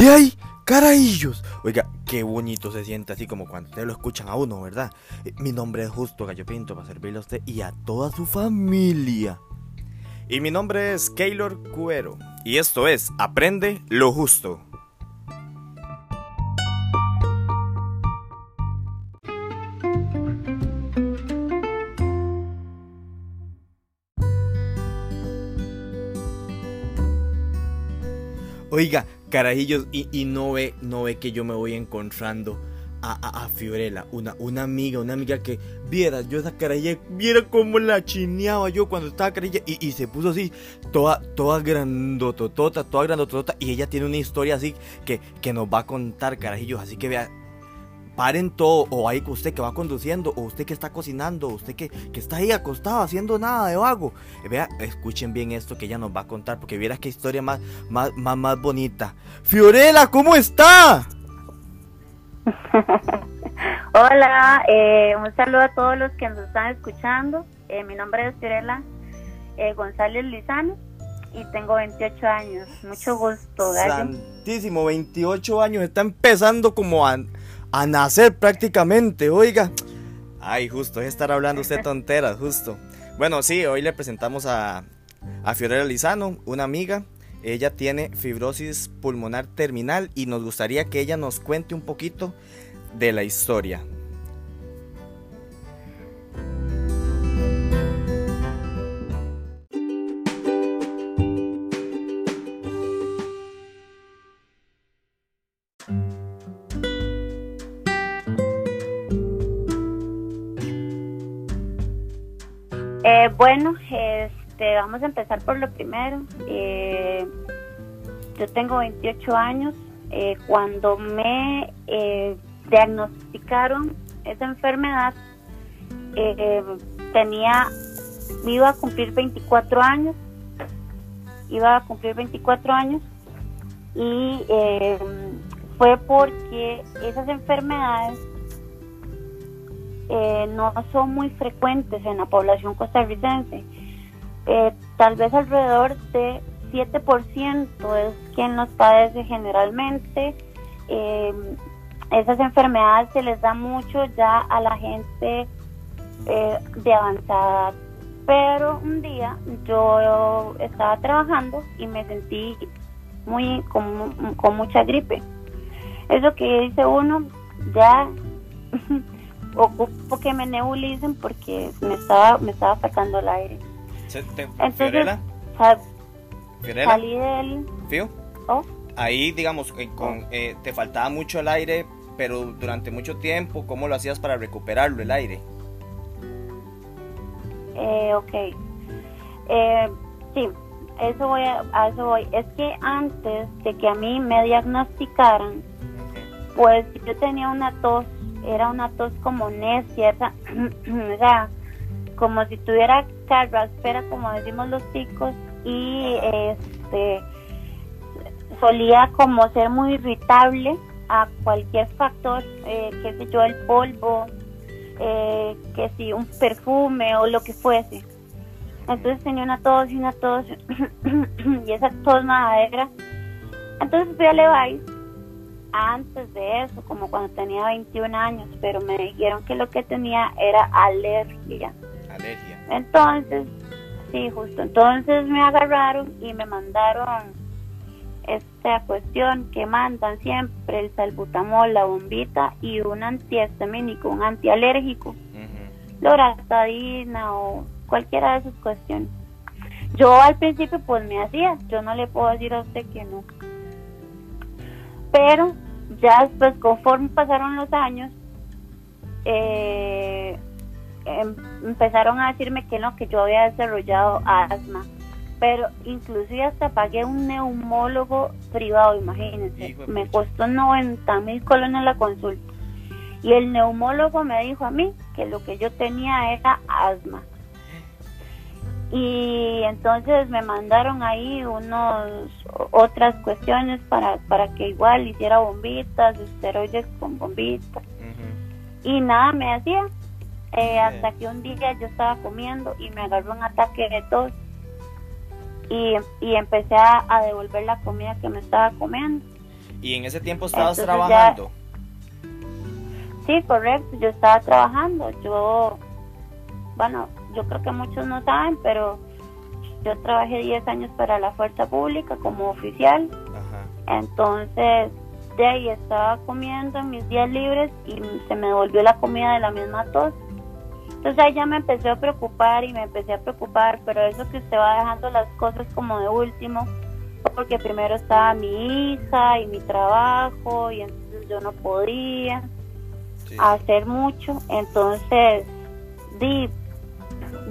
De ahí, carajillos. Oiga, qué bonito se siente así como cuando ustedes lo escuchan a uno, ¿verdad? Eh, Mi nombre es Justo Gallo Pinto para servirle a usted y a toda su familia. Y mi nombre es Keylor Cuero. Y esto es Aprende lo Justo. Oiga, carajillos, y, y no ve, no ve que yo me voy encontrando a, a, a Fiorella, una, una amiga, una amiga que viera, yo esa carajilla, viera cómo la chineaba yo cuando estaba carajilla y, y se puso así, toda, toda grandototota, toda grandototota, y ella tiene una historia así que, que nos va a contar, carajillos, así que vea, paren todo, o ahí usted que va conduciendo, o usted que está cocinando, o usted que, que está ahí acostado haciendo nada de vago. Eh, Vea, escuchen bien esto que ella nos va a contar, porque vieras qué historia más, más, más, más bonita. Fiorella, ¿cómo está? Hola, eh, un saludo a todos los que nos están escuchando. Eh, mi nombre es Fiorella eh, González Lizano y tengo 28 años. Mucho gusto, Gallo. Santísimo, 28 años, está empezando como a, a nacer prácticamente, oiga. Ay, justo, es estar hablando usted tonteras, justo. Bueno, sí, hoy le presentamos a, a Fiorella Lizano, una amiga. Ella tiene fibrosis pulmonar terminal y nos gustaría que ella nos cuente un poquito de la historia. Bueno, este, vamos a empezar por lo primero. Eh, yo tengo 28 años. Eh, cuando me eh, diagnosticaron esa enfermedad, eh, tenía, iba a cumplir 24 años. Iba a cumplir 24 años y eh, fue porque esas enfermedades eh, no son muy frecuentes en la población costarricense. Eh, tal vez alrededor de 7% es quien los padece generalmente. Eh, esas enfermedades se les da mucho ya a la gente eh, de avanzada. Pero un día yo estaba trabajando y me sentí muy con, con mucha gripe. Eso que dice uno, ya ocupo que me nebulicen porque me estaba me estaba faltando el aire. Te- Entonces, Fiorella, sa- Fiorella, salí del... Fío, oh, ahí digamos, eh, con, eh, te faltaba mucho el aire, pero durante mucho tiempo, ¿cómo lo hacías para recuperarlo, el aire? eh, ok. Eh, sí, eso voy a, a eso voy. Es que antes de que a mí me diagnosticaran, pues yo tenía una tos, era una tos como necia, o sea, como si tuviera carraspera, como decimos los chicos, y este solía como ser muy irritable a cualquier factor, eh, qué sé yo, el polvo, eh, que si un perfume o lo que fuese. Entonces tenía una tos y una tos, y esa tos madera. Entonces fui a Levi's antes de eso, como cuando tenía 21 años, pero me dijeron que lo que tenía era alergia. Alergia. Entonces, sí, justo. Entonces me agarraron y me mandaron esta cuestión que mandan siempre el salbutamol, la bombita y un antihistamínico, un antialérgico, Ujú. loratadina o cualquiera de esas cuestiones. Yo al principio pues me hacía, yo no le puedo decir a usted que no. Pero ya después, conforme pasaron los años, eh, em- empezaron a decirme que no, que yo había desarrollado asma. Pero inclusive hasta pagué un neumólogo privado, imagínense. Me costó 90 mil colones la consulta. Y el neumólogo me dijo a mí que lo que yo tenía era asma. Y entonces me mandaron ahí unos otras cuestiones para, para que igual hiciera bombitas, esteroides con bombitas. Y nada me hacía. Eh, hasta que un día yo estaba comiendo y me agarró un ataque de tos. Y, y empecé a, a devolver la comida que me estaba comiendo. ¿Y en ese tiempo estabas trabajando? Sí, correcto, yo estaba trabajando. Yo, bueno, yo creo que muchos no saben, pero yo trabajé 10 años para la fuerza pública como oficial. Entonces, de ahí estaba comiendo en mis días libres y se me devolvió la comida de la misma tos. Entonces ahí ya me empecé a preocupar y me empecé a preocupar, pero eso que usted va dejando las cosas como de último, porque primero estaba mi hija y mi trabajo y entonces yo no podía hacer mucho. Entonces, di,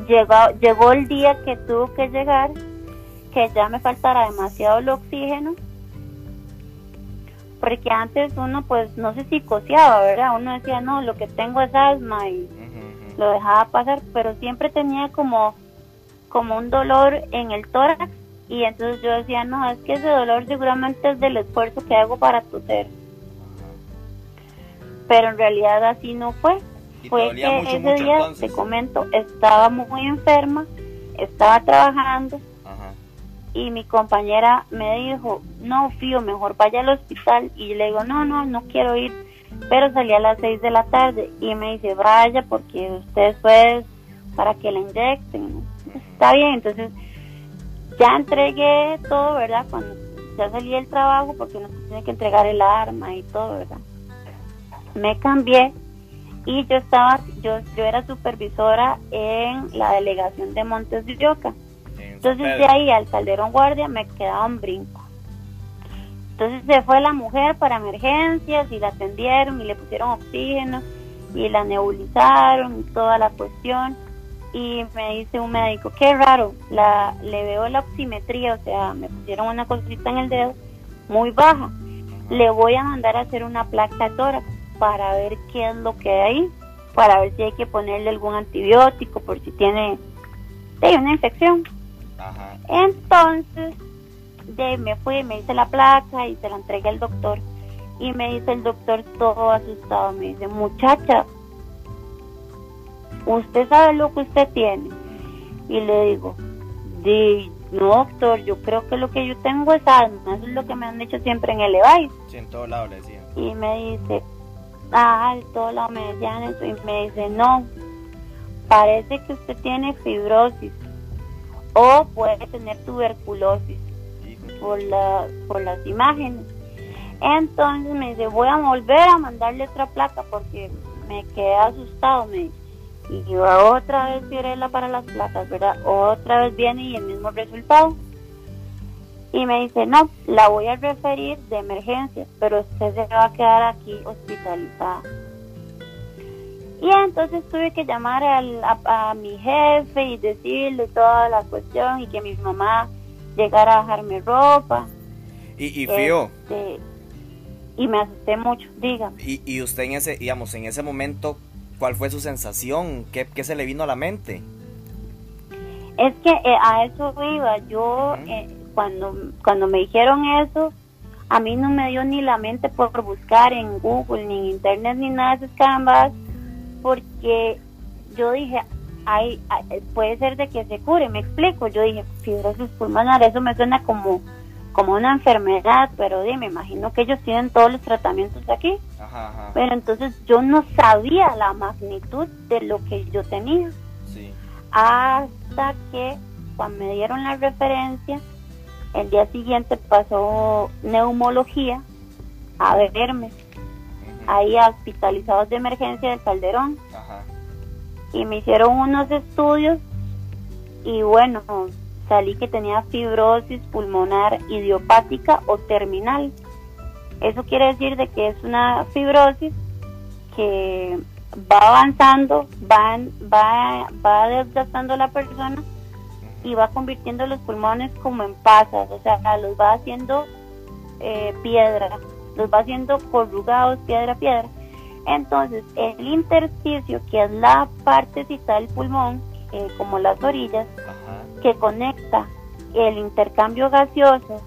llegó, llegó el día que tuvo que llegar, que ya me faltara demasiado el oxígeno, porque antes uno pues no se psicoseaba, ¿verdad? Uno decía, no, lo que tengo es asma y lo dejaba pasar, pero siempre tenía como, como un dolor en el tórax y entonces yo decía, no, es que ese dolor seguramente es del esfuerzo que hago para toser. Pero en realidad así no fue. Fue que ese día, te comento, estaba muy enferma, estaba trabajando y mi compañera me dijo, no, Fío, mejor vaya al hospital. Y le digo, no, no, no quiero ir pero salí a las 6 de la tarde y me dice, vaya porque usted fue para que la inyecten. Está bien, entonces ya entregué todo, ¿verdad? Cuando ya salí del trabajo porque uno tiene que entregar el arma y todo, ¿verdad? Me cambié y yo estaba, yo, yo era supervisora en la delegación de Montes de Yoca. Entonces de ahí al Calderón Guardia me quedaba un brinco. Entonces se fue la mujer para emergencias y la atendieron y le pusieron oxígeno y la nebulizaron y toda la cuestión. Y me dice un médico, qué raro, la, le veo la oximetría, o sea, me pusieron una cosita en el dedo muy baja. Le voy a mandar a hacer una placa tórax para ver qué es lo que hay ahí, para ver si hay que ponerle algún antibiótico por si tiene, una infección. Entonces de, me fui, me hice la placa y se la entregué al doctor. Y me dice el doctor todo asustado, me dice, muchacha, ¿usted sabe lo que usted tiene? Y le digo, no doctor, yo creo que lo que yo tengo es asma, eso es lo que me han dicho siempre en el EVAIS. Sí, en todo lado le. Y me dice, ah, en todo lado me decían eso, y me dice, no, parece que usted tiene fibrosis o puede tener tuberculosis por, la, por las imágenes. Entonces me dice, voy a volver a mandarle otra placa porque me quedé asustado, me Y yo otra vez Fiorella para las placas, ¿verdad? Otra vez viene y el mismo resultado. Y me dice, no, la voy a referir de emergencia, pero usted se va a quedar aquí hospitalizada. Y entonces tuve que llamar a, a, mi jefe y decirle toda la cuestión y que mi mamá llegar a bajarme ropa. Y, y fío. Este, y me asusté mucho, diga. Y, y usted en ese, digamos, en ese momento, ¿cuál fue su sensación? ¿Qué, qué se le vino a la mente? Es que eh, a eso iba. Yo, eh, cuando, cuando me dijeron eso, a mí no me dio ni la mente por buscar en Google, ni en Internet, ni nada de esas carambas, porque yo dije, hay, puede ser de que se cure, me explico. Yo dije, fibrosis pulmonar, eso me suena como, como una enfermedad, pero me imagino que ellos tienen todos los tratamientos aquí. Pero entonces yo no sabía la magnitud de lo que yo tenía. Hasta que cuando me dieron la referencia, el día siguiente pasó neumología a verme. Ahí hospitalizados de emergencia del Calderón y me hicieron unos estudios y bueno, salí que tenía fibrosis pulmonar idiopática o terminal. Eso quiere decir de que es una fibrosis que va avanzando, va, va, va desgastando a la persona y va convirtiendo los pulmones como en pasas, o sea, los va haciendo eh, piedra, los va haciendo corrugados piedra a piedra. Entonces, el intersticio, que es la partecita del pulmón, eh, como las orillas, que conecta el intercambio gaseoso,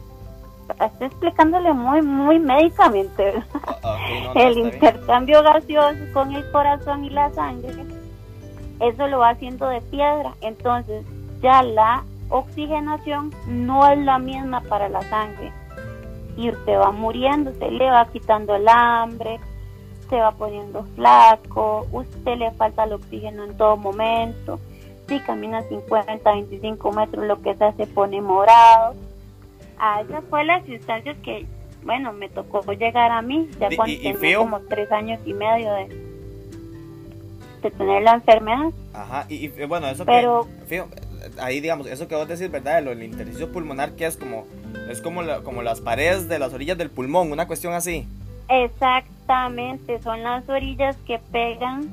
estoy explicándole muy, muy médicamente, el intercambio gaseoso con el corazón y la sangre, eso lo va haciendo de piedra. Entonces, ya la oxigenación no es la misma para la sangre. y usted va muriendo, se le va quitando el hambre, se va poniendo flaco, usted le falta el oxígeno en todo momento, si camina 50, 25 metros, lo que sea se pone morado. A esas fue las sustancias que, bueno, me tocó llegar a mí, ya cuando y- y tenía como tres años y medio de, de tener la enfermedad. Ajá, y, y, bueno, eso Pero- que, fío, ahí digamos, eso que vos decís, ¿verdad? Del intersticio pulmonar, que es como, es como, la- como las paredes de las orillas del pulmón, una cuestión así. Exactamente, son las orillas que pegan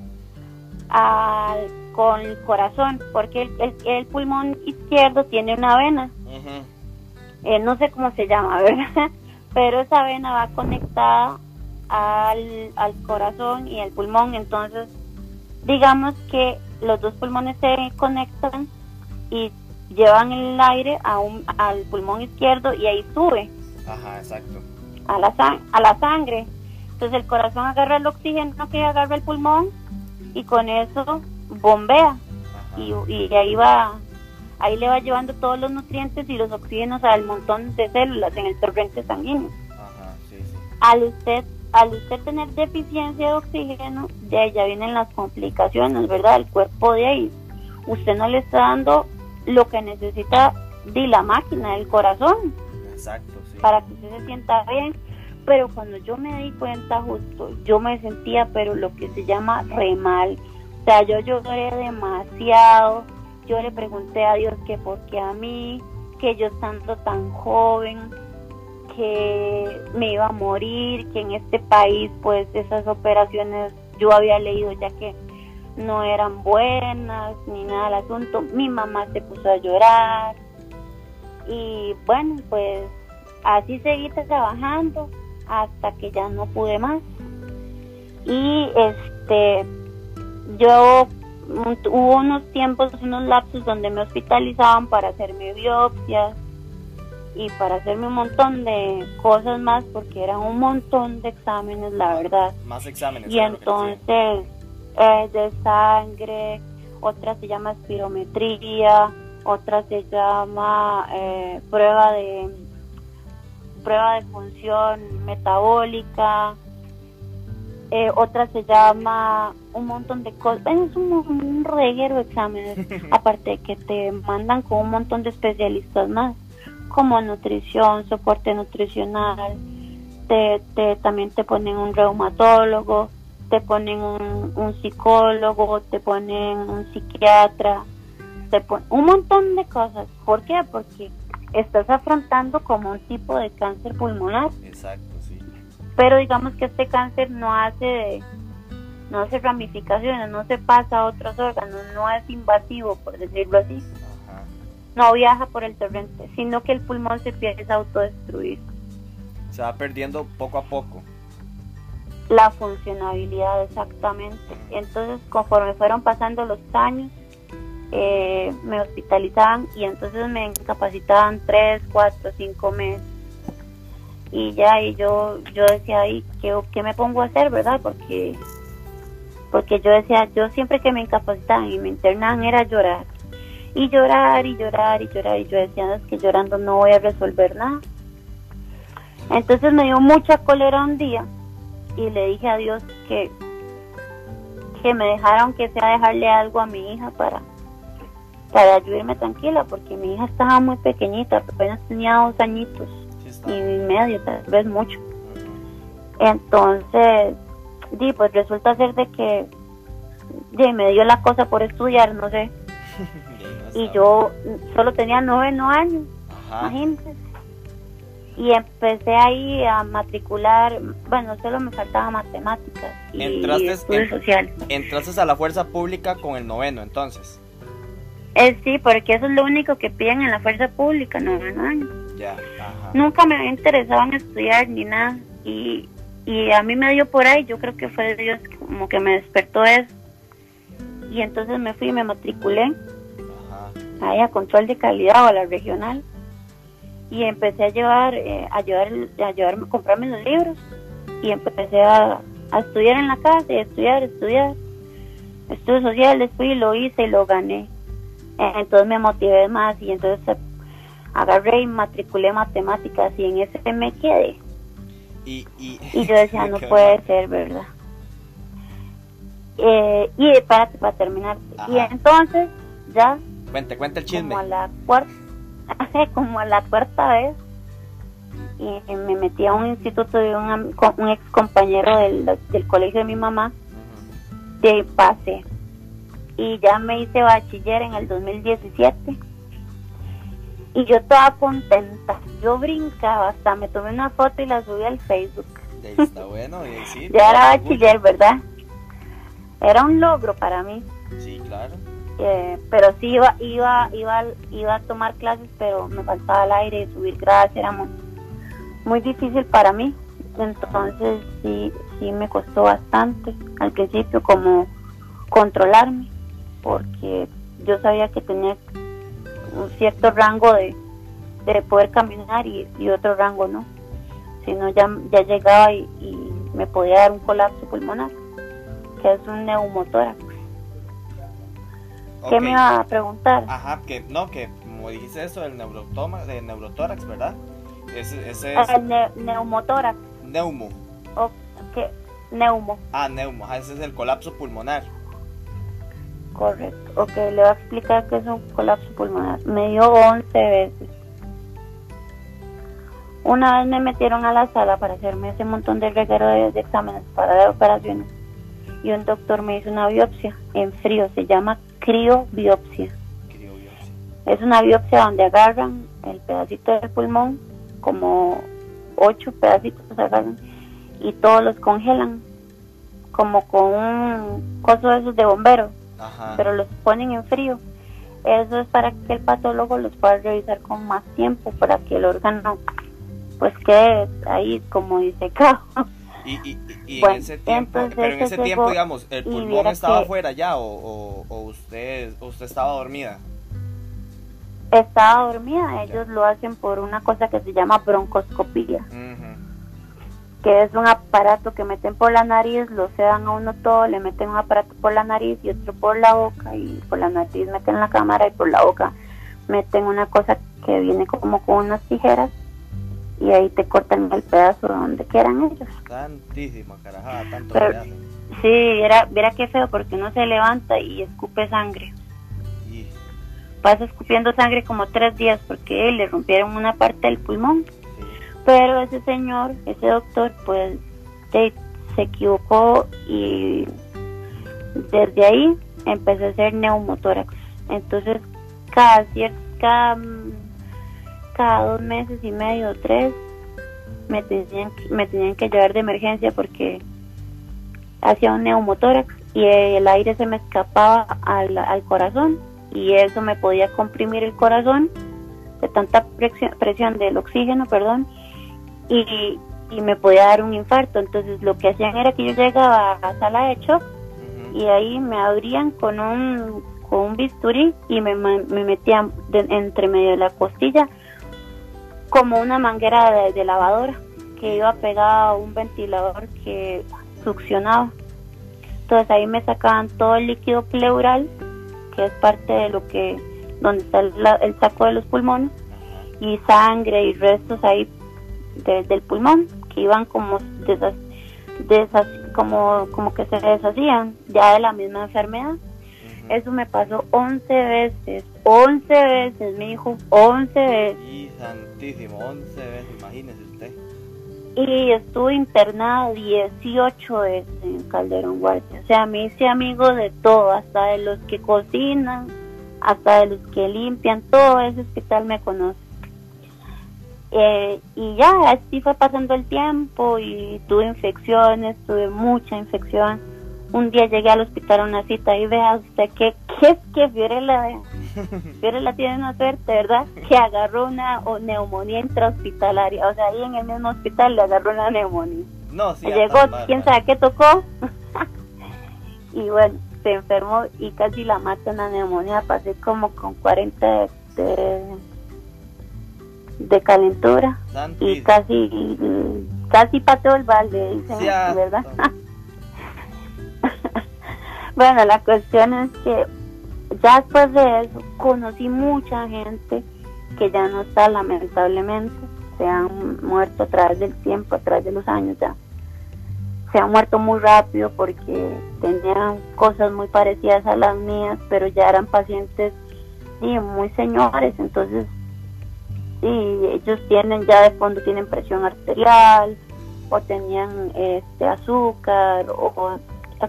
al, con el corazón, porque el, el- el pulmón izquierdo tiene una vena, eh, no sé cómo se llama, ¿verdad? Pero esa vena va conectada al, al corazón y al pulmón, entonces digamos que los dos pulmones se conectan y llevan el aire a un, al pulmón izquierdo y ahí sube Ajá, exacto. a la, sang- a la sangre. Entonces el corazón agarra el oxígeno que agarra el pulmón y con eso bombea y, y ahí va, ahí le va llevando todos los nutrientes y los oxígenos al montón de células en el torrente sanguíneo. Ajá, sí, sí. Al usted, al usted tener deficiencia de oxígeno, ya, ya vienen las complicaciones, ¿verdad? El cuerpo de ahí, usted no le está dando lo que necesita de la máquina, el corazón Exacto, sí. para que usted se sienta bien. Pero cuando yo me di cuenta justo, yo me sentía, pero lo que se llama re mal. O sea, yo lloré demasiado. Yo le pregunté a Dios que por qué a mí, que yo estando tan joven, que me iba a morir, que en este país pues esas operaciones yo había leído ya que no eran buenas ni nada del asunto. Mi mamá se puso a llorar y bueno pues así seguí trabajando hasta que ya no pude más y este yo hubo unos tiempos unos lapsos donde me hospitalizaban para hacerme biopsias y para hacerme un montón de cosas más porque eran un montón de exámenes la verdad Más exámenes. y entonces eh, de sangre, otra se llama espirometría, otra se llama eh, prueba de prueba de función metabólica, eh, otra se llama un montón de cosas, es un, un reguero de exámenes, aparte de que te mandan con un montón de especialistas más, como nutrición, soporte nutricional, te, te- también te ponen un reumatólogo, te ponen un, un psicólogo, te ponen un psiquiatra, te pon- un montón de cosas. ¿Por qué? Porque estás afrontando como un tipo de cáncer pulmonar, Exacto, sí. pero digamos que este cáncer no hace no hace ramificaciones, no se pasa a otros órganos, no es invasivo, por decirlo así, Ajá. no viaja por el torrente, sino que el pulmón se empieza a autodestruir. Se va perdiendo poco a poco. La funcionabilidad exactamente. Entonces, conforme fueron pasando los años, eh, me hospitalizaban y entonces me incapacitaban tres, cuatro, cinco meses. Y ya, y yo, yo decía, ahí ¿qué, ¿qué me pongo a hacer, verdad? Porque, porque yo decía, yo siempre que me incapacitaban y me internaban era llorar. Y llorar, y llorar, y llorar. Y yo decía, "No, es que llorando no voy a resolver nada. Entonces me dio mucha cólera un día y le dije a Dios que, que me dejara aunque sea dejarle algo a mi hija para, para yo irme tranquila, porque mi hija estaba muy pequeñita, apenas tenía dos añitos y medio, tal vez mucho. Entonces, di, pues resulta ser de que di, me dio la cosa por estudiar, no sé, Y no yo solo tenía noveno años, Ajá. imagínense. Y empecé ahí a matricular, bueno, solo me faltaba matemáticas y, Entraste estudios en- sociales. Entraste a la fuerza pública con el noveno, entonces. Eh, sí, porque eso es lo único que piden en la fuerza pública, noveno año. Ya. Ajá. Nunca me había interesado en estudiar ni nada. Y, y a mí me dio por ahí, yo creo que fue Dios como que me despertó eso. Y entonces me fui y me matriculé Ajá. ahí a control de calidad o a la regional. Y empecé a llevar, eh, a llevar, a llevarme, a comprarme los libros. Y empecé a, a estudiar en la casa y a estudiar, estudiar. Estudios sociales, fui, lo hice y lo gané. Eh, Entonces me motivé más y entonces agarré y matriculé matemáticas y en ese me quedé. Y, y, Y yo decía, no puede ser, ¿verdad? Eh, y espérate, para terminar. Y entonces, ya Cuente, cuente el chisme. como a la cuarta, como a la cuarta vez, y me metí a un instituto de un, un ex compañero del, del colegio de mi mamá, de pase. Y ya me hice bachiller en el 2017. Y yo toda contenta, yo brincaba, hasta me tomé una foto y la subí al Facebook. De ahí está bueno, y ahí sí. Ya era bachiller, ¿verdad? Era un logro para mí. Sí, claro. Eh, pero sí iba, iba, iba, iba a tomar clases, pero me faltaba el aire y subir gradas era muy, muy difícil para mí. Entonces sí, sí me costó bastante al principio como controlarme, porque yo sabía que tenía un cierto rango de, de poder caminar y, otro rango no. Si no, ya, ya llegaba y, y me podía dar un colapso pulmonar, que es un neumotórax. ¿Qué me iba a preguntar? Ajá, que no, que como dijiste eso del neurotoma, de neurotórax, ¿verdad? Ese, ese es El ne- neumotórax. neumo. O, ¿qué? Neumo, Ah, neumo, ajá, ese es el colapso pulmonar. correcto. Ok, le voy a explicar qué es un colapso pulmonar. Me dio 11 veces. Una vez me metieron a la sala para hacerme ese montón de reguero de, de exámenes para dar operaciones. Y un doctor me hizo una biopsia en frío, se llama criobiopsia. Criobiopsia. Es una biopsia donde agarran el pedacito del pulmón, como ocho pedacitos agarran, y todos los congelan, como con un coso de esos de bomberos, Ajá. pero los ponen en frío. Eso es para que el patólogo los pueda revisar con más tiempo, para que el órgano pues quede ahí como disecado. Y, y, y- y Bueno, en ese tiempo, pero en ese tiempo, digamos, el pulmón estaba afuera ya o, o, o usted, usted estaba dormida. Estaba dormida, ellos lo hacen por una cosa que se llama broncoscopía. Que es un aparato que meten por la nariz, lo sedan a uno todo, le meten un aparato por la nariz y otro por la boca y por la nariz meten la cámara y por la boca meten una cosa que viene como con unas tijeras y ahí te cortan el pedazo donde quieran ellos. Tantísima carajada, tanto Pero-. Sí, era, viera qué feo porque uno se levanta y escupe sangre. Y, Pasa escupiendo sangre como tres días porque le rompieron una parte del pulmón. sí. Pero ese señor, ese doctor, pues se, se equivocó y desde ahí empecé a hacer neumotórax. Entonces, cada, cier- cada, cada dos meses y medio o tres me tenían, que- me tenían que llevar de emergencia porque hacía un neumotórax y el aire se me escapaba al, al corazón y eso me podía comprimir el corazón de tanta presión, presión del oxígeno, perdón, y, y me podía dar un infarto. Entonces lo que hacían era que yo llegaba a sala de shock y ahí me abrían con un, con un bisturí y me, me metían de- entre medio de la costilla como una manguera de, de lavadora que iba pegada a un ventilador que succionaba. Entonces ahí me sacaban todo el líquido pleural, que es parte de lo que, donde está el, la- el saco de los pulmones, y sangre y restos ahí de- del pulmón, que iban como desas, desas- como, como que se deshacían ya de la misma enfermedad. Eso me pasó 11 veces, 11 veces, mi hijo, 11 veces. Santísimo, 11 veces, imagínese usted. Y estuve internada 18 veces en Calderón Guardia. O sea, me hice amigo de todo, hasta de los que cocinan, hasta de los que limpian, todo ese hospital me conoce. Eh, y ya, así fue pasando el tiempo y tuve infecciones, tuve mucha infección. Un día llegué al hospital a una cita y vea usted que, que es que Fiorella, vea. Fiorella tiene una suerte, ¿verdad? Que agarró una neumonía intrahospitalaria. O sea, ahí en el mismo hospital le agarró una neumonía. No, sí. Llegó, quién sabe qué tocó. y bueno, se enfermó y casi la mata una neumonía. Pasé como con 40 de, calentura y casi casi pateó el balde, dicen, ¿verdad? no. bueno, la cuestión es que ya después de eso conocí mucha gente que ya no está lamentablemente, se han muerto a través del tiempo, a través de los años ya. Se han muerto muy rápido porque tenían cosas muy parecidas a las mías, pero ya eran pacientes muy señores, entonces sí, ellos tienen ya de fondo tienen presión arterial o tenían este azúcar o,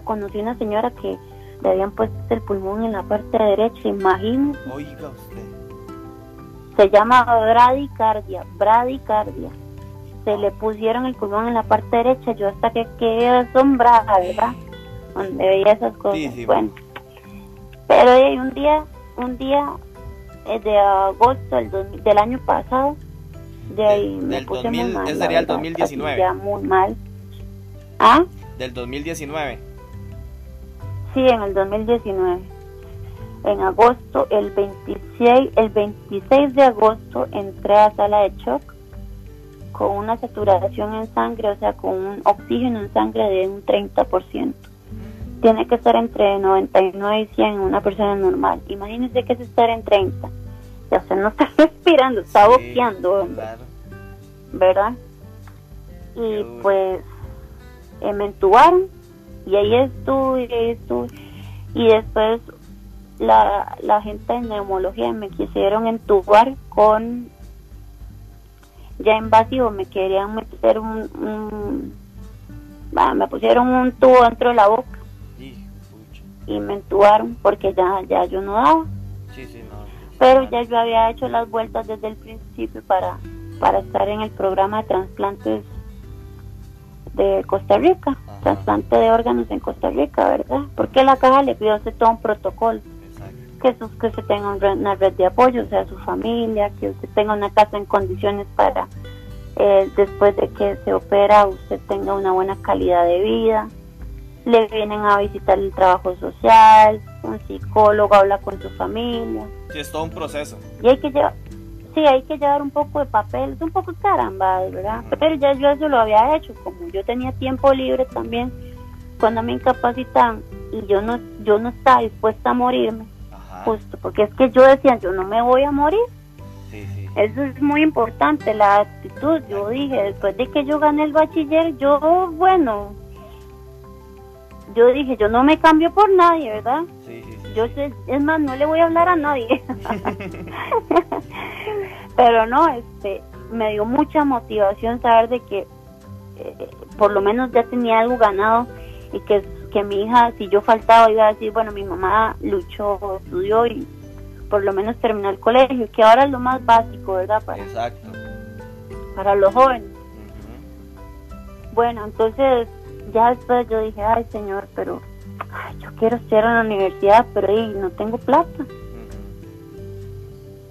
conocí una señora que le habían puesto el pulmón en la parte derecha, imagínese. Oiga usted. Se llama bradicardia, bradicardia. Se le pusieron el pulmón en la parte derecha, yo hasta que quedé asombrada, ¿verdad? Donde veía esas cosas. Bueno, pero hay un día, un día eh, de agosto del, del año pasado, de ahí me puse muy mal. Ese sería el 2019. Ya muy mal. ¿Ah? Del 2019. Sí, en el 2019. En agosto, el 26, el 26 de agosto entré a sala de shock con una saturación en sangre, o sea, con un oxígeno en sangre de un 30%. Tiene que estar entre 99 y 100 en una persona normal. Imagínense que es estar en 30. Ya se no está respirando, está boqueando, ¿verdad? Y pues eh, me entubaron y ahí estuve, y ahí estuve. Y después la, la gente de neumología me quisieron entubar con ya invasivo, me querían meter un, me pusieron un tubo dentro de la boca y me entubaron porque ya, ya yo no daba. Pero ya yo había hecho las vueltas desde el principio para, para estar en el programa de trasplantes de Costa Rica, trasplante de órganos en Costa Rica, ¿verdad? Porque la caja le pidió hacer todo un protocolo. Que, que se tenga una red de apoyo, o sea, su familia, que usted tenga una casa en condiciones para, eh, después de que se opera, usted tenga una buena calidad de vida. Le vienen a visitar el trabajo social, un psicólogo habla con su familia. Sí, es todo un proceso. Y hay que llevar, sí, hay que llevar un poco de papel, es un poco caramba, ¿verdad? Pero ya yo eso lo había hecho, como yo tenía tiempo libre también, cuando me incapacitan y yo no, yo no estaba dispuesta a morirme, justo, porque es que yo decía, yo no me voy a morir. Sí, sí. Eso es muy importante, la actitud. Yo dije, después de que yo gané el bachiller, yo, bueno, yo dije, yo no me cambio por nadie, ¿verdad? Sí, sí, Yo sé, es más, no le voy a hablar a nadie. Pero no, este, me dio mucha motivación saber de que eh, por lo menos ya tenía algo ganado y que, que mi hija, si yo faltaba, iba a decir, bueno, mi mamá luchó, estudió y por lo menos terminó el colegio, que ahora es lo más básico, ¿verdad? Para, Exacto. Para los jóvenes. Bueno, entonces ya después yo dije, ay señor, pero yo quiero estudiar en la universidad, pero ahí no tengo plata.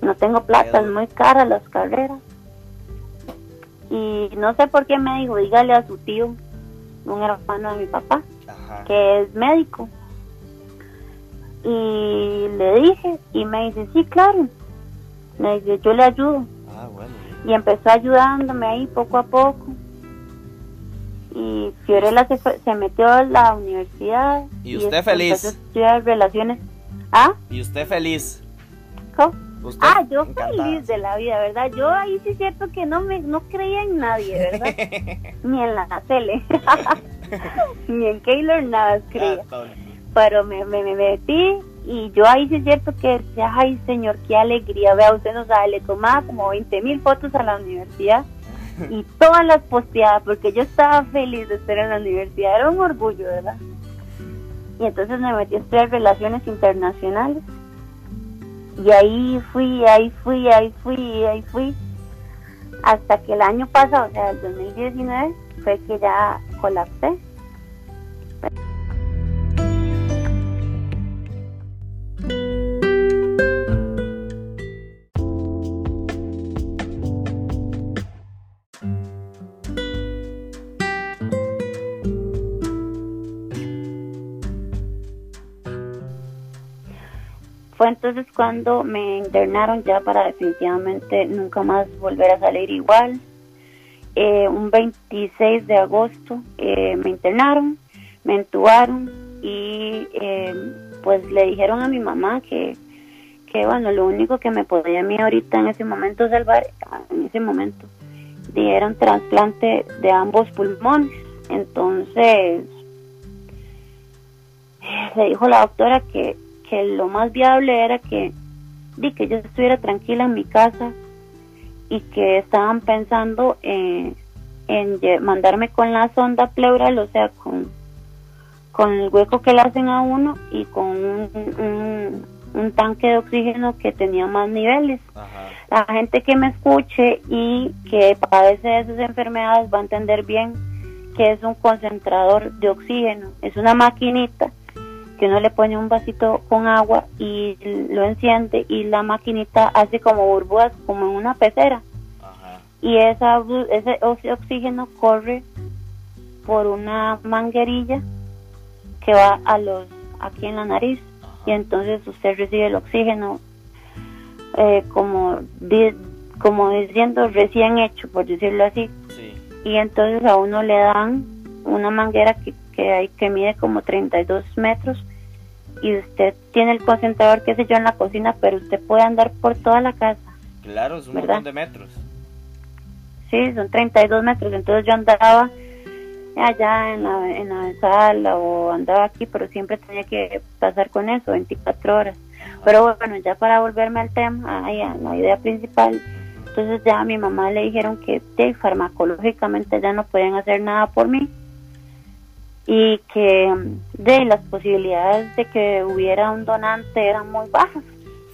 No tengo plata, es muy cara las carreras. Y no sé por qué me dijo, dígale a su tío, un hermano de mi papá, que es médico. Y le dije, y me dice, sí, claro. Me dice, yo le ayudo. Ah, y empezó ayudándome ahí poco a poco y Fiorella se, se metió a la universidad. ¿Y usted feliz? estudiar relaciones. ¿Ah? ¿Y usted feliz? ¿Cómo? Ah, yo feliz de la vida, ¿verdad? Yo ahí sí es cierto que no me no creía en nadie, ¿verdad? Ni en la tele, ni en Keylor nada creía. Pero me, me, me, metí y yo ahí sí es cierto que decía, ay señor, qué alegría, vea, usted no sabe, le tomaba como 20 mil fotos a la universidad y todas las posteaba porque yo estaba feliz de estar en la universidad, era un orgullo, ¿verdad? Y entonces me metí a estudiar relaciones internacionales y ahí fui, ahí fui, ahí fui, ahí fui, hasta que el año pasado, o sea, el 2019, fue que ya colapsé. Fue entonces cuando me internaron ya para definitivamente nunca más volver a salir igual. Eh, un 26 de agosto eh, me internaron, me entubaron y eh, pues le dijeron a mi mamá que, que bueno, lo único que me podía a mí ahorita en ese momento salvar, en ese momento, dieron trasplante de ambos pulmones. Entonces, le dijo la doctora que, que lo más viable era que, di, que yo estuviera tranquila en mi casa y que estaban pensando en, en mandarme con la sonda pleural, o sea, con, con el hueco que le hacen a uno y con un, un, un tanque de oxígeno que tenía más niveles. Ajá. La gente que me escuche y que padece de esas enfermedades va a entender bien que es un concentrador de oxígeno. Es una maquinita que uno le pone un vasito con agua y lo enciende y la maquinita hace como burbujas, como en una pecera. Ajá. Y esa, ese ox- oxígeno corre por una manguerilla que va a los aquí en la nariz y entonces usted recibe el oxígeno eh, como di- como diciendo recién hecho por decirlo así Sí. y entonces a uno le dan una manguera que, que hay que mide como 32 metros y usted tiene el concentrador qué sé yo en la cocina pero usted puede andar por toda la casa Claro, es un ¿Verdad? montón de metros. Sí, son 32 metros, entonces yo andaba allá en la, en la sala o andaba aquí, pero siempre tenía que pasar con eso, 24 horas. Pero bueno, ya para volverme al tema, ahí a la idea principal, entonces ya a mi mamá le dijeron que de, farmacológicamente ya no podían hacer nada por mí y que de las posibilidades de que hubiera un donante eran muy bajas,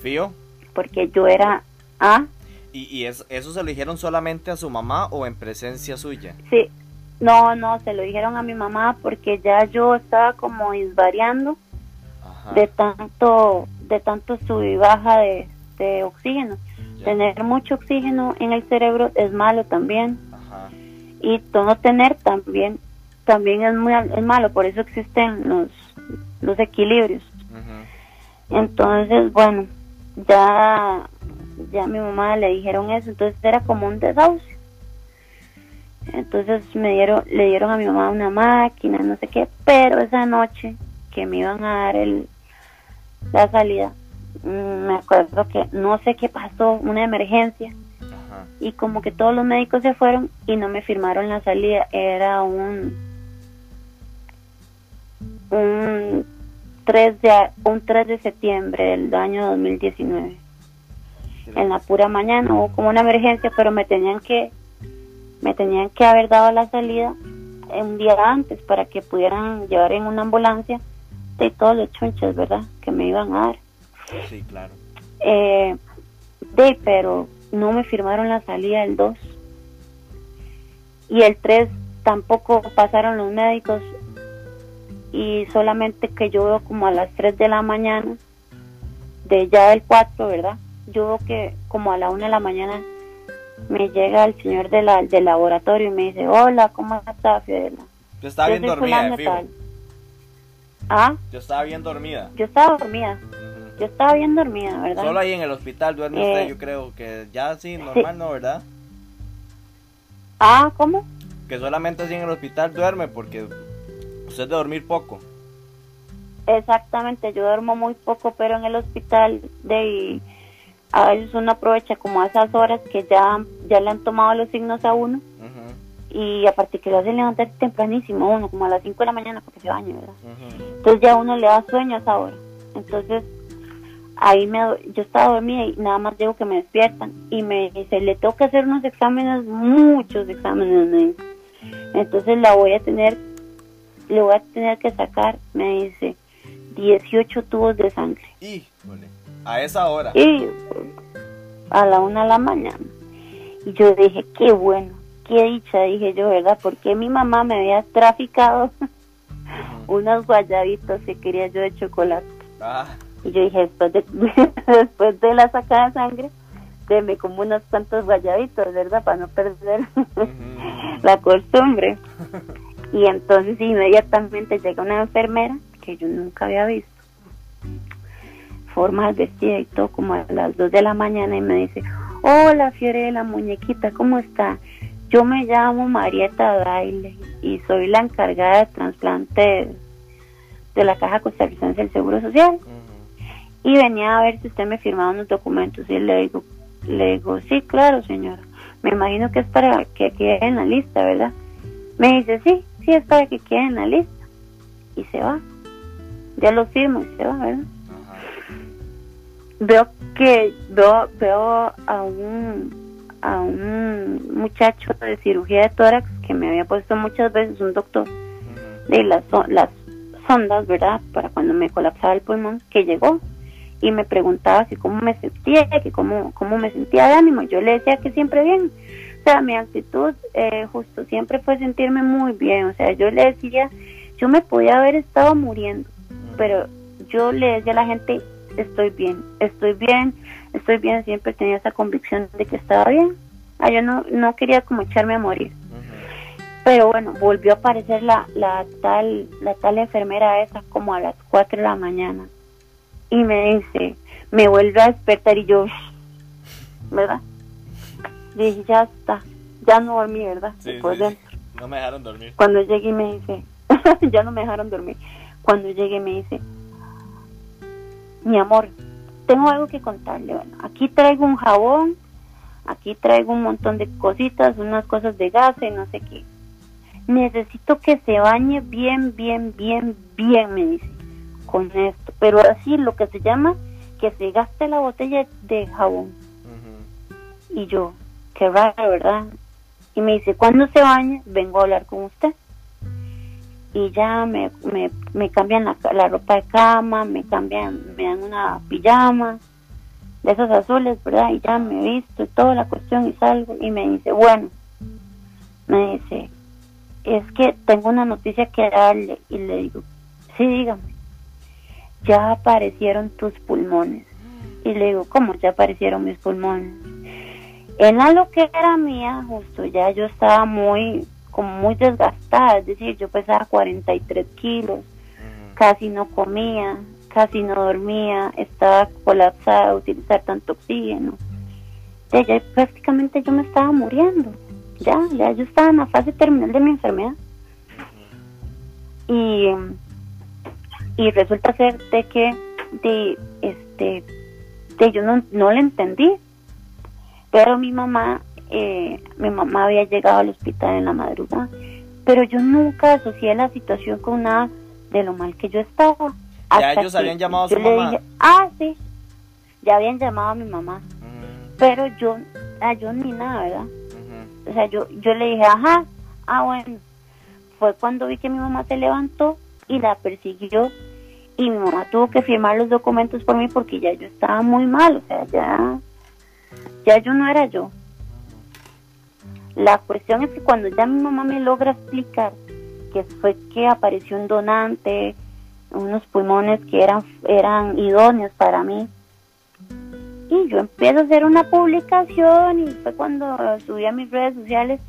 Fío. porque yo era A, ¿Y, y es- eso se lo dijeron solamente a su mamá o en presencia suya? Sí, no, no, se lo dijeron a mi mamá porque ya yo estaba como disvariando Ajá. de tanto, de tanto sub y baja de, de oxígeno. Ya. Tener mucho oxígeno en el cerebro es malo también Ajá. y no tener también, también es muy es malo, por eso existen los, los equilibrios. Entonces, bueno, ya, ya a mi mamá le dijeron eso, entonces era como un desahucio. Entonces me dieron, le dieron a mi mamá una máquina, no sé qué, pero esa noche que me iban a dar el, la salida, mm, me acuerdo que no sé qué pasó, una emergencia, Ajá. y como que todos los médicos se fueron y no me firmaron la salida, era un un 3 de un 3 de septiembre del año 2019. En la pura mañana hubo como una emergencia, pero me tenían que me tenían que haber dado la salida un día antes para que pudieran llevar en una ambulancia de todos los chunches, ¿verdad? Que me iban a dar. Sí, claro. Eh, de, pero no me firmaron la salida el 2. Y el 3 tampoco pasaron los médicos. Y solamente que yo veo como a las 3 de la mañana, de ya del 4, ¿verdad? Yo veo que como a la 1 de la mañana me llega el señor de la, del laboratorio y me dice, hola, ¿cómo está, Fiorella? Yo estaba Yo bien dormida, de fijo. tal". Ah, Yo estaba bien dormida. yo estaba dormida. Yo estaba bien dormida, ¿verdad? Solo ahí en el hospital duerme Eh, usted, yo creo que ya sí, normal, ¿no? ¿Verdad? Ah, ¿cómo? Que solamente así en el hospital duerme porque usted de dormir poco. Exactamente, yo duermo muy poco, pero en el hospital de a veces uno aprovecha como a esas horas que ya, ya le han tomado los signos a uno y aparte que lo hacen levantar tempranísimo uno, como a las 5 de la mañana porque se baña, ¿verdad? Entonces ya uno le da sueño a esa hora. Entonces ahí me, yo estaba dormida y nada más digo que me despiertan y me dice, le tengo que hacer unos exámenes, muchos exámenes. Entonces la voy a tener, le voy a tener que sacar, me dice, 18 tubos de sangre. Híjole, a esa hora. Y a la una de la mañana. Y yo dije, qué bueno, qué dicha, dije yo, ¿verdad? Porque mi mamá me había traficado unos guayabitos que quería yo de chocolate. Ah, Y yo dije, después de, después de la sacada de sangre, deme como unos cuantos guayabitos, ¿verdad? Para no perder la costumbre. Y entonces inmediatamente llega una enfermera que yo nunca había visto, formal vestida y todo como a las 2 de la mañana y me dice, hola Fiorella, muñequita, ¿cómo está? Yo me llamo Marieta Daile y soy la encargada de trasplante de, la Caja Costarricense del Seguro Social. Y venía a ver si usted me firmaba unos documentos. Y le digo, le digo, sí, claro, señora. Me imagino que es para que quede en la lista, ¿verdad? Me dice, sí, sí, es para que quede en la lista. Y se va. Ya lo firmo y se va, ¿verdad? Veo que veo, veo a un a un muchacho de cirugía de tórax que me había puesto muchas veces un doctor de las, las sondas, ¿verdad? Para cuando me colapsaba el pulmón, que llegó y me preguntaba si cómo me sentía, que cómo, cómo me sentía de ánimo. Yo le decía que siempre bien. O sea, mi actitud eh, justo siempre fue sentirme muy bien. O sea, yo le decía, yo me podía haber estado muriendo, pero yo le decía a la gente, estoy bien, estoy bien, estoy bien. Siempre tenía esa convicción de que estaba bien. Ah, yo no, no quería como echarme a morir. Pero bueno, volvió a aparecer la, la, tal, la tal enfermera esa como a las 4 de la mañana. Y me dice, me vuelve a despertar y yo, ¿verdad? Dije, ya está, ya no dormí, ¿verdad? Sí, Por sí. dentro. No me dejaron dormir. Cuando llegué y me dice, ya no me dejaron dormir. Cuando llegué me dice, mi amor, tengo algo que contarle. Bueno, aquí traigo un jabón, aquí traigo un montón de cositas, unas cosas de gas y no sé qué. Necesito que se bañe bien, bien, bien, bien, me dice, con esto. Pero así lo que se llama que se gaste la botella de jabón. Y yo, qué raro, ¿verdad? Y me dice, cuando se bañe, vengo a hablar con usted. Y ya me, me, me cambian la, la ropa de cama, me cambian, me dan una pijama de esos azules, ¿verdad? Y ya me visto y toda la cuestión y salgo y me dice, bueno, me dice, es que tengo una noticia que darle. Y le digo, sí, dígame, ya aparecieron tus pulmones. Y le digo, ¿cómo ya aparecieron mis pulmones? En la lo que era mía, justo ya yo estaba muy, como muy desgastada, es decir, yo pesaba 43 kilos, casi no comía, casi no dormía, estaba colapsada, de utilizar tanto oxígeno. Ya, ya prácticamente yo me estaba muriendo, ya, ya yo estaba en la fase terminal de mi enfermedad. Y, y resulta ser de que de este de yo no, no le entendí pero mi mamá eh, mi mamá había llegado al hospital en la madrugada pero yo nunca asocié la situación con nada de lo mal que yo estaba ¿Ya ellos habían llamado a su mamá? dije, ah sí ya habían llamado a mi mamá Ujú. pero yo ah, yo ni nada verdad o sea, yo, yo le dije, ajá, ah, bueno. Fue cuando vi que mi mamá se levantó y la persiguió y mi mamá tuvo que firmar los documentos por mí porque ya yo estaba muy mal, o sea, ya, ya yo no era yo. La cuestión es que cuando ya mi mamá me logra explicar que fue que apareció un donante, unos pulmones que eran, eran idóneos para mí, y yo empiezo a hacer una publicación y fue cuando subí a mis redes sociales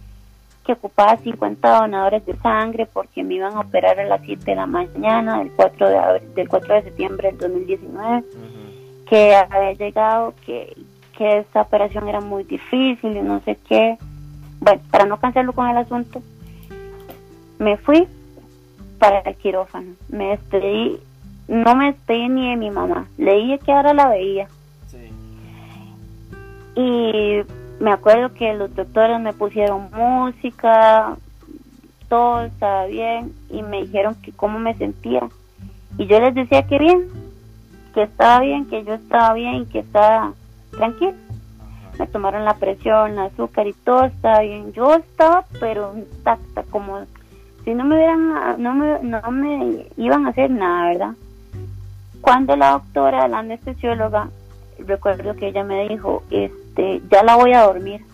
que ocupaba 50 donadores de sangre porque me iban a operar a las 7 de la mañana del 4 de, abril- del 4 de septiembre del 2019, Ujú. que había llegado, que, que esta operación era muy difícil y no sé qué. Bueno, para no cansarlo con el asunto, me fui para el quirófano. Me despedí, no me despedí ni de mi mamá. Le dije que ahora la veía. Sí. Y me acuerdo que los doctores me pusieron música, todo estaba bien y me dijeron que cómo me sentía. Y yo les decía que bien, que estaba bien, que yo estaba bien, que estaba tranquila. Ajá. Me tomaron la presión, el azúcar y todo estaba bien. Yo estaba pero intacta, como si no me hubieran, no me, no me iban a hacer nada, ¿verdad? Cuando la doctora, la anestesióloga, recuerdo que ella me dijo, este, ya la voy a dormir.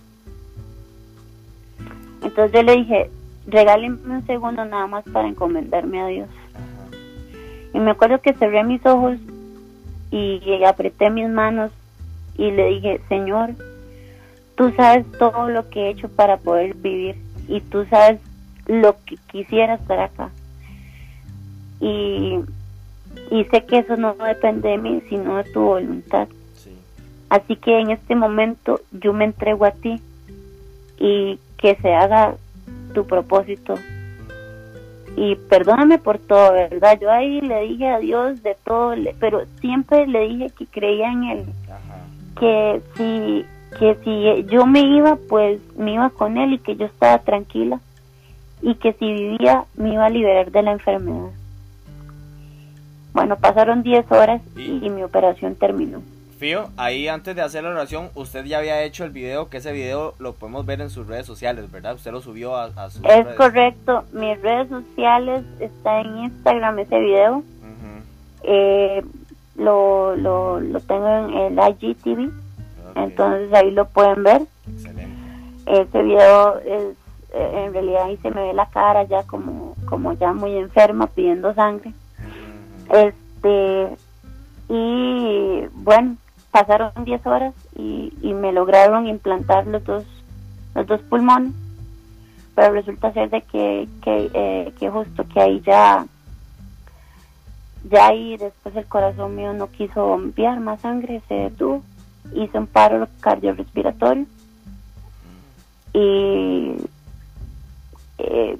Entonces yo le dije, regálenme un segundo nada más para encomendarme a Dios. Y me acuerdo que cerré mis ojos y apreté mis manos y le dije, Señor, tú sabes todo lo que he hecho para poder vivir y tú sabes lo que quisiera estar acá. Y, y sé que eso no depende de mí, sino de tu voluntad. Sí. Así que en este momento yo me entrego a ti y que se haga tu propósito y perdóname por todo, ¿verdad? Yo ahí le dije a Dios de todo, pero siempre le dije que creía en Él, que si que si yo me iba, pues me iba con Él y que yo estaba tranquila y que si vivía me iba a liberar de la enfermedad. Bueno, pasaron 10 horas y mi operación terminó. Fío, ahí antes de hacer la oración, usted ya había hecho el video, que ese video lo podemos ver en sus redes sociales, ¿verdad? Usted lo subió a, a sus Es correcto, mis redes sociales está en Instagram ese video. eh, lo, lo, lo, tengo en el IGTV, entonces ahí lo pueden ver. Excelente. Ese video es, eh, en realidad ahí se me ve la cara ya como, como ya muy enferma pidiendo sangre. Este, y bueno, pasaron 10 horas y, y, me lograron implantar los dos, los dos pulmones, pero resulta ser de que, que, eh, que justo que ahí ya, ya ahí después el corazón mío no quiso enviar más sangre, se detuvo, hice un paro cardiorrespiratorio. Y eh,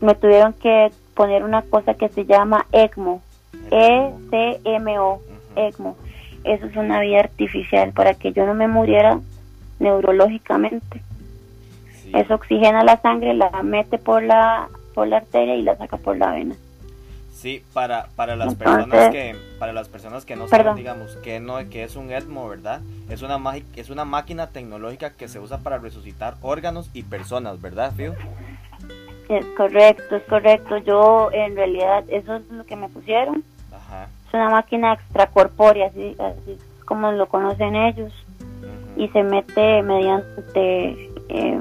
me tuvieron que poner una cosa que se llama ECMO, E-C-M-O, ECMO. Eso es una vía artificial para que yo no me muriera neurológicamente. Eso oxigena la sangre, la mete por la por la arteria y la saca por la vena. Sí, para, para las personas que para las personas que no saben, digamos, que no que es un ECMO, ¿verdad? Es una es una máquina tecnológica que se usa para resucitar órganos y personas, ¿verdad, Fío? Es correcto, es correcto. Yo en realidad eso es lo que me pusieron. Ajá es una máquina extracorpórea, así, así como lo conocen ellos, y se mete mediante eh,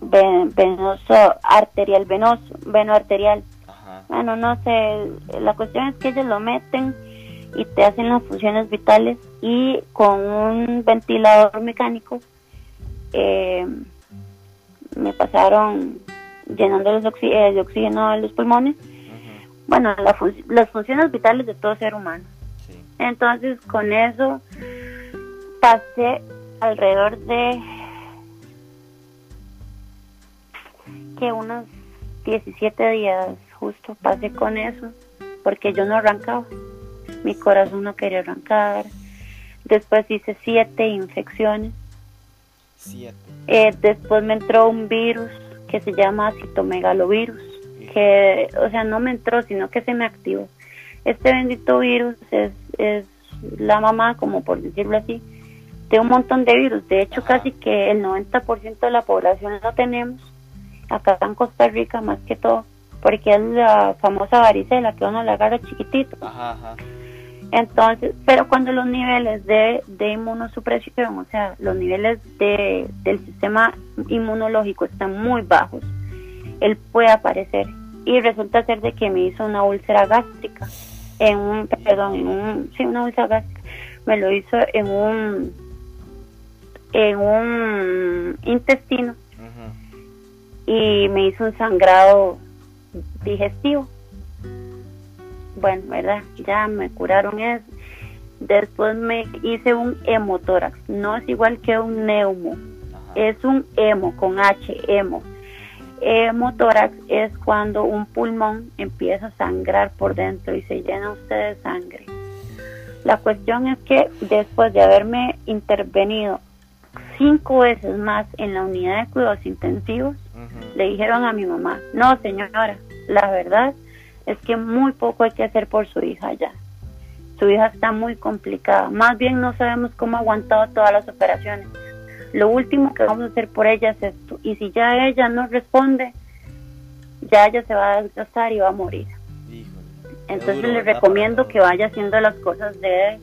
venoso arterial, venoso, veno arterial. Bueno, no sé, la cuestión es que ellos lo meten y te hacen las funciones vitales y con un ventilador mecánico eh, me pasaron llenando los eh, de oxígeno a los pulmones. Bueno, las funciones vitales de todo ser humano. Entonces, con eso pasé alrededor de que unos 17 días justo pasé con eso, porque yo no arrancaba. Mi corazón no quería arrancar. Después hice siete infecciones. Siete. Eh, después me entró un virus que se llama citomegalovirus que, o sea, no me entró, sino que se me activó. Este bendito virus es, es la mamá, como por decirlo así, de un montón de virus. De hecho, casi que el 90% de la población lo tenemos, acá en Costa Rica más que todo, porque es la famosa varicela que uno le agarra chiquitito. Entonces, pero cuando los niveles de, de inmunosupresión, o sea, los niveles de, del sistema inmunológico están muy bajos, él puede aparecer y resulta ser de que me hizo una úlcera gástrica en un perdón en un sí una úlcera gástrica. Me lo hizo en un en un intestino y me hizo un sangrado digestivo. Bueno verdad ya me curaron eso. Después me hice un hemotórax. No es igual que un neumo. Es un hemo con H hemo. Hemotórax es cuando un pulmón empieza a sangrar por dentro y se llena usted de sangre. La cuestión es que después de haberme intervenido cinco veces más en la unidad de cuidados intensivos, le dijeron a mi mamá, no señora, la verdad es que muy poco hay que hacer por su hija ya. Su hija está muy complicada, más bien no sabemos cómo ha aguantado todas las operaciones lo último que vamos a hacer por ella es esto. Y si ya ella no responde, ya ella se va a desgastar y va a morir. Entonces le recomiendo que vaya haciendo las cosas de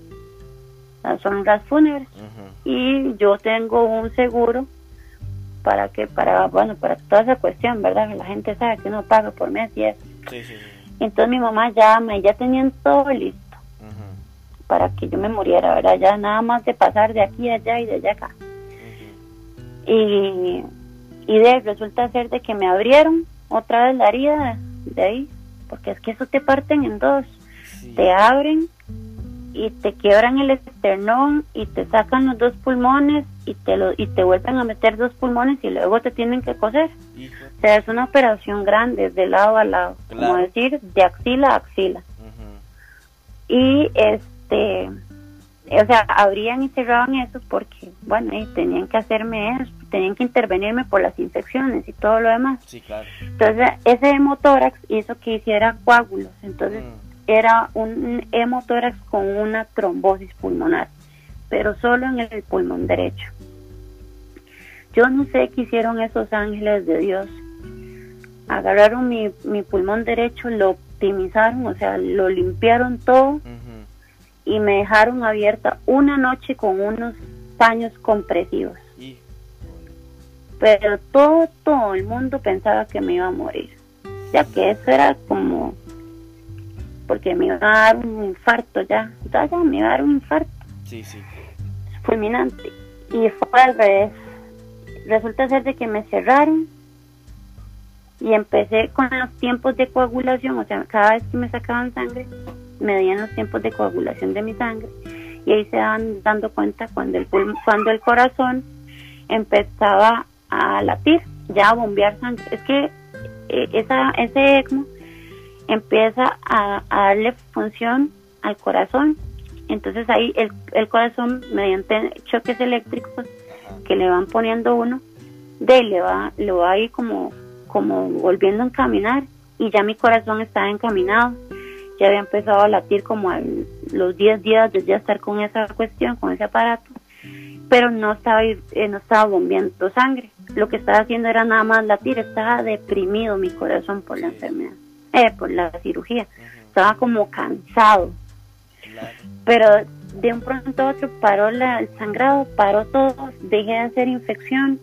las honras fúnebres. Y yo tengo un seguro para que, para, bueno, para toda esa cuestión, ¿verdad? Que la gente sabe que uno paga por mes y eso. Entonces mi mamá llama y ya tenían todo listo para que yo me muriera, ¿verdad? Ya nada más de pasar de aquí a allá y de allá acá. Y, y de resulta ser de que me abrieron otra vez la herida de ahí, porque es que eso te parten en dos. Te abren y te quiebran el esternón y te sacan los dos pulmones y te lo y te vuelven a meter dos pulmones y luego te tienen que coser. Hijo. O sea, es una operación grande, de lado a lado, como decir, de axila a axila. Y este, o sea, abrían y cerraban eso porque, bueno, y tenían que hacerme eso, tenían que intervenirme por las infecciones y todo lo demás. Sí, claro. Entonces, ese hemotórax hizo que hiciera coágulos. Entonces, Mm. era un hemotórax con una trombosis pulmonar, pero solo en el pulmón derecho. Yo no sé qué hicieron esos ángeles de Dios. Agarraron mi, mi pulmón derecho, lo optimizaron, o sea, lo limpiaron todo y me dejaron abierta una noche con unos paños compresivos. Pero todo, todo el mundo pensaba que me iba a morir, ya que eso era como porque me iba a dar un infarto ya, ya, ya me iba a dar un infarto Sí, sí. fulminante. Y fue al revés. Resulta ser de que me cerraron y empecé con los tiempos de coagulación, o sea, cada vez que me sacaban sangre, medían los tiempos de coagulación de mi sangre y ahí se dan dando cuenta cuando el cuando el corazón empezaba a latir, ya a bombear sangre. Es que eh, esa ese ECMO empieza a, a darle función al corazón. Entonces ahí el, el corazón, mediante choques eléctricos. Que le van poniendo uno, de le va, lo va ahí como, como volviendo a encaminar y ya mi corazón estaba encaminado. Ya había empezado a latir como a los 10 días de ya estar con esa cuestión, con ese aparato, pero no estaba, ir- eh, no estaba bombeando sangre. Lo que estaba haciendo era nada más latir, estaba deprimido mi corazón por la enfermedad, eh, por la cirugía. Estaba como cansado pero de un pronto a otro paró la- el sangrado, paró todo, dejé de hacer infección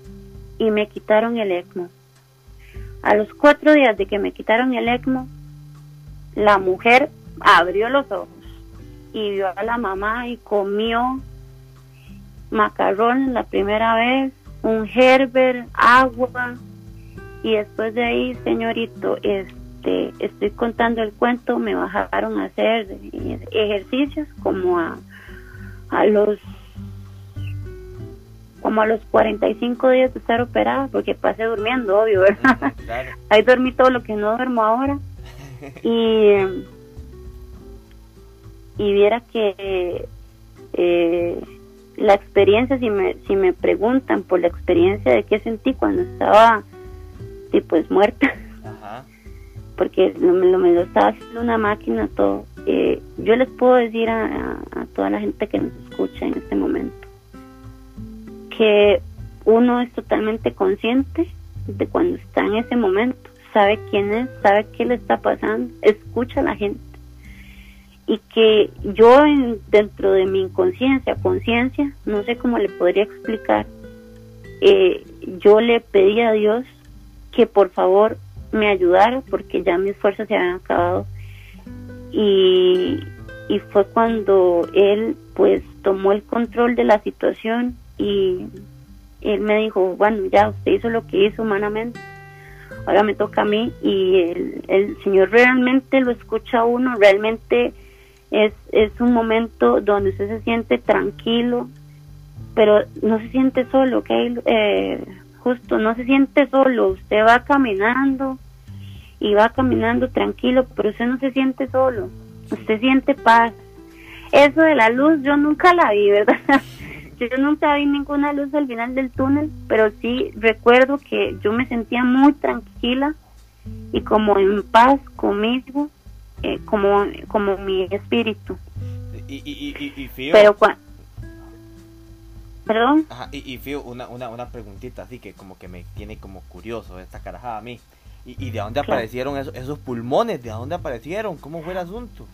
y me quitaron el ECMO. A los cuatro días de que me quitaron el ECMO, la mujer abrió los ojos y vio a la mamá y comió macarrón la primera vez, un Gerber, agua y después de ahí, señorito, este, estoy contando el cuento, me bajaron a hacer ejercicios como a, a los como a los 45 días de estar operada, porque pasé durmiendo, obvio, ¿verdad? Claro. Ahí dormí todo lo que no duermo ahora. Y, y viera que eh, la experiencia, si me, si me preguntan por la experiencia de qué sentí cuando estaba sí, pues muerta, Ajá. porque lo- lo, me lo estaba haciendo una máquina todo, eh, yo les puedo decir a, a- a toda la gente que nos escucha en este momento que uno es totalmente consciente de cuando está en ese momento, sabe quién es, sabe qué le está pasando, escucha a la gente. Y que yo en- dentro de mi inconsciencia, conciencia, no sé cómo le podría explicar, eh, yo le pedí a Dios que por favor me ayudara porque ya mis fuerzas se habían acabado. Y, y fue cuando él pues tomó el control de la situación y él me dijo, bueno, ya usted hizo lo que hizo humanamente, ahora me toca a mí y el, Señor realmente lo escucha uno, realmente es, es un momento donde usted se siente tranquilo, pero no se siente solo, ¿ok? Eh, justo, no se siente solo, usted va caminando y va caminando tranquilo, pero usted no se siente solo, usted siente paz. Eso de la luz yo nunca la vi, ¿verdad? Yo nunca vi ninguna luz al final del túnel, pero sí recuerdo que yo me sentía muy tranquila y como en paz conmigo, eh, como, como mi espíritu. Y, y, y, y, Fío, Pero. Perdón. ajá, y, Fío, una, una, una preguntita así que como que me tiene como curioso esta carajada a mí. ¿Y, y de dónde Claro. aparecieron esos, esos pulmones? ¿De dónde aparecieron? ¿Cómo fue el asunto?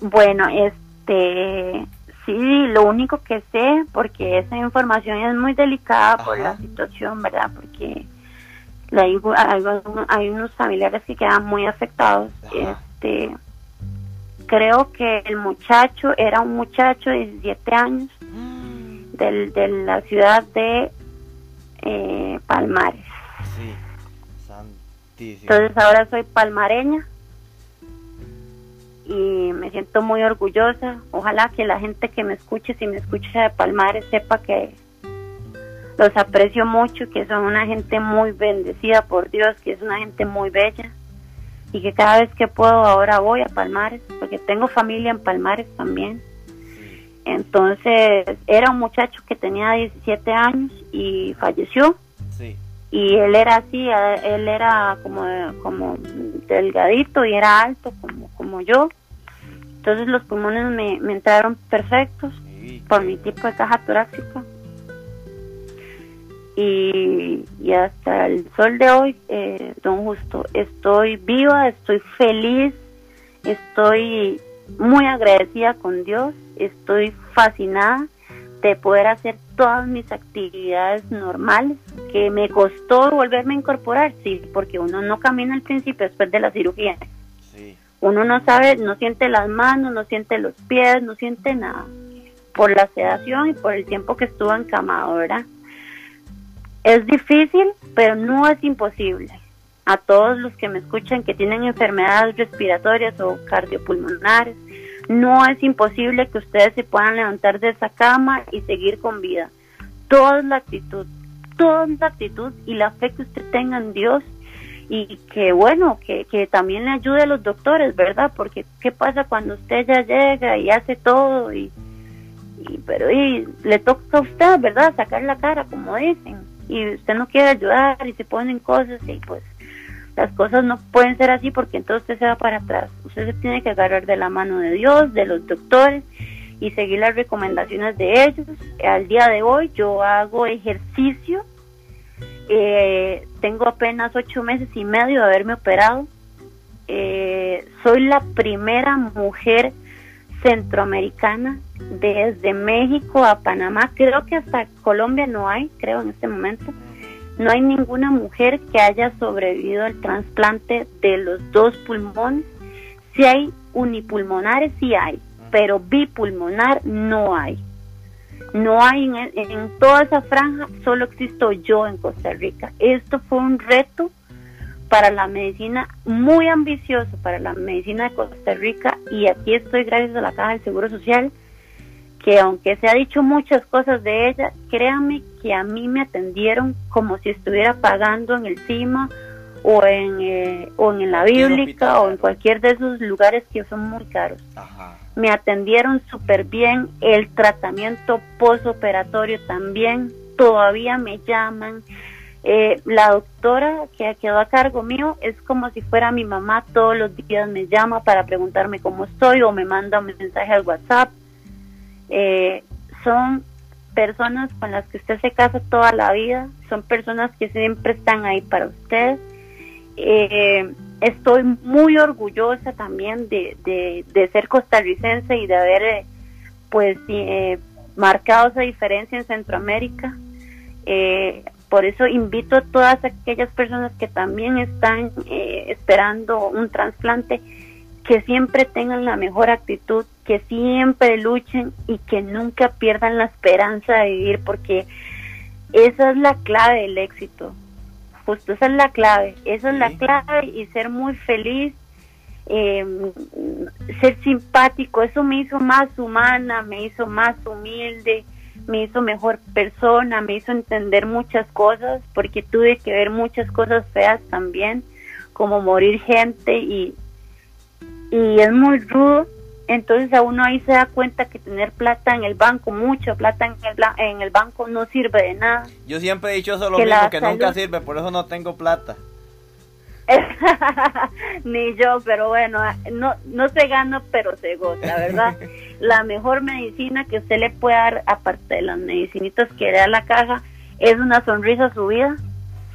Bueno, este, sí, lo único que sé, porque esa información es muy delicada por la situación, ¿verdad? Porque la- hay, hay, hay unos familiares que quedan muy afectados. Ajá. Este, creo que el muchacho era un muchacho de 17 años del, de la ciudad de eh, Palmares. Sí, santísimo. Entonces ahora soy palmareña y me siento muy orgullosa. Ojalá que la gente que me escuche, si me escucha de Palmares, sepa que los aprecio mucho, que son una gente muy bendecida por Dios, que es una gente muy bella y que cada vez que puedo ahora voy a Palmares, porque tengo familia en Palmares también. Entonces era un muchacho que tenía 17 años y falleció. Y él era así, él era como, como delgadito y era alto como, como yo. Entonces los pulmones me, me entraron perfectos por mi tipo de caja torácica y, hasta el sol de hoy, eh, don Justo, estoy viva, estoy feliz, estoy muy agradecida con Dios, estoy fascinada de poder hacer todas mis actividades normales, que me costó volverme a incorporar, sí, porque uno no camina al principio después de la cirugía. Uno no sabe, no siente las manos, no siente los pies, no siente nada. Por la sedación y por el tiempo que estuvo encamado, ¿verdad? Es difícil, pero no es imposible. A todos los que me escuchan que tienen enfermedades respiratorias o cardiopulmonares, no es imposible que ustedes se puedan levantar de esa cama y seguir con vida. Toda la actitud, toda la actitud y la fe que usted tenga en Dios y que bueno, que, que también le ayude a los doctores, ¿verdad? Porque ¿qué pasa cuando usted ya llega y hace todo y, y pero y le toca a usted, ¿verdad? Sacar la cara, como dicen y usted no quiere ayudar y se ponen cosas y pues las cosas no pueden ser así porque entonces usted se va para atrás. Usted se tiene que agarrar de la mano de Dios, de los doctores y seguir las recomendaciones de ellos. Al día de hoy yo hago ejercicio. Eh, tengo apenas ocho meses y medio de haberme operado. Eh, soy la primera mujer centroamericana, desde México a Panamá, creo que hasta Colombia no hay, creo en este momento, no hay ninguna mujer que haya sobrevivido al trasplante de los dos pulmones. Si hay unipulmonares, sí hay, pero bipulmonar no hay. No hay en, en toda esa franja, solo existo yo en Costa Rica. Esto fue un reto para la medicina, muy ambicioso para la medicina de Costa Rica y aquí estoy gracias a la Caja del Seguro Social, que aunque se ha dicho muchas cosas de ella, créanme que a mí me atendieron como si estuviera pagando en el CIMA o en, eh, o en la Bíblica o en cualquier de esos lugares que son muy caros. Me atendieron súper bien, el tratamiento postoperatorio también, todavía me llaman, eh, la doctora que quedó a cargo mío es como si fuera mi mamá, todos los días me llama para preguntarme cómo estoy o me manda un mensaje al WhatsApp. Eh, son personas con las que usted se casa toda la vida, son personas que siempre están ahí para usted. Eh, estoy muy orgullosa también de, de, ser costarricense y de haber pues marcado esa diferencia en Centroamérica. Eh, por eso invito a todas aquellas personas que también están eh, esperando un trasplante que siempre tengan la mejor actitud, que siempre luchen y que nunca pierdan la esperanza de vivir, porque esa es la clave del éxito. Justo esa es la clave, esa es la clave y ser muy feliz, em, ser simpático, eso me hizo más humana, me hizo más humilde, me hizo mejor persona, me hizo entender muchas cosas, porque tuve que ver muchas cosas feas también, como morir gente y, y es muy rudo. Entonces a uno ahí se da cuenta que tener plata en el banco, mucha plata en el, en el banco no sirve de nada. Yo siempre he dicho eso lo mismo, que nunca sirve, por eso no tengo plata. Ni yo, pero bueno, no, no se gana, pero se goza, ¿verdad? la mejor medicina que usted le puede dar, aparte de las medicinitas que le da la caja, es una sonrisa a su vida.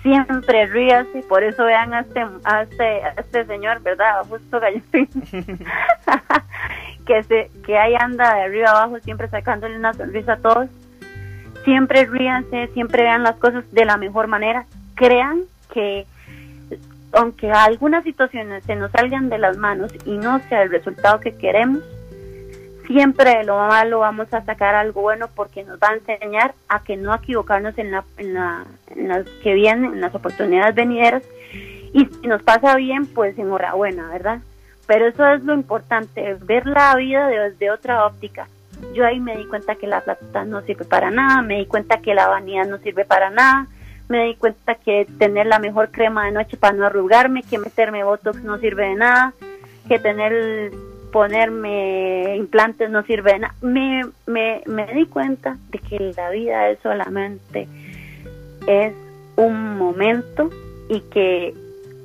Siempre ríase, por eso vean a este, a este, este señor, ¿verdad? Justo que, se, que ahí anda de arriba abajo, siempre sacándole una sonrisa a todos. Siempre ríanse, siempre vean las cosas de la mejor manera. Crean que aunque algunas situaciones se nos salgan de las manos y no sea el resultado que queremos, siempre de lo malo vamos a sacar algo bueno porque nos va a enseñar a que no equivocarnos en, la, las que vienen, en las oportunidades venideras. Y si nos pasa bien, pues enhorabuena, ¿verdad? pero eso es lo importante, ver la vida desde otra óptica. Yo ahí me di cuenta que la plata no sirve para nada, me di cuenta que la vanidad no sirve para nada, me di cuenta que tener la mejor crema de noche para no arrugarme, que meterme botox no sirve de nada, que tener ponerme implantes no sirve de nada. Me, me, me di cuenta de que la vida es solamente es un momento y que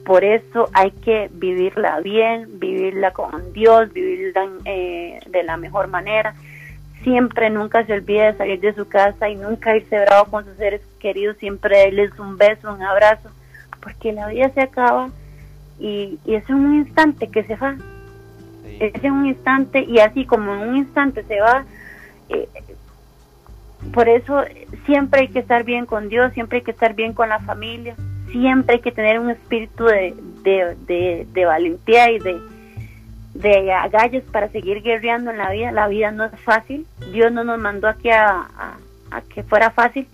por eso hay que vivirla bien, vivirla con Dios, vivirla eh, de la mejor manera. Siempre, nunca se olvide de salir de su casa y nunca irse bravo con sus seres queridos, siempre darles un beso, un abrazo, porque la vida se acaba y, y es un instante que se va. Es en un instante y así como en un instante se va, eh, por eso siempre hay que estar bien con Dios, siempre hay que estar bien con la familia, siempre hay que tener un espíritu de, de, valentía y de, de agallas para seguir guerreando en la vida. La vida no es fácil, Dios no nos mandó aquí a, a, que fuera fácil,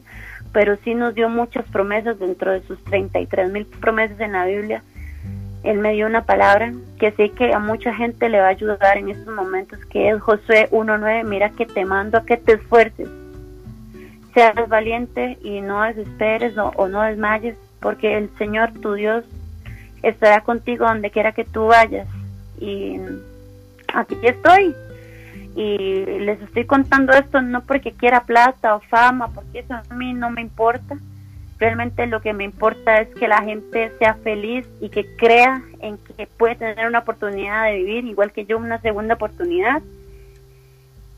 pero sí nos dio muchas promesas dentro de sus 33 mil promesas en la Biblia. Él me dio una palabra que sé que a mucha gente le va a ayudar en estos momentos, que es Josué 1.9, mira que te mando a que te esfuerces, seas valiente y no desesperes o no desmayes, porque el Señor tu Dios estará contigo donde quiera que tú vayas. Y aquí estoy. Y les estoy contando esto no porque quiera plata o fama, porque eso a mí no me importa. Realmente lo que me importa es que la gente sea feliz y que crea en que puede tener una oportunidad de vivir, igual que yo, una segunda oportunidad.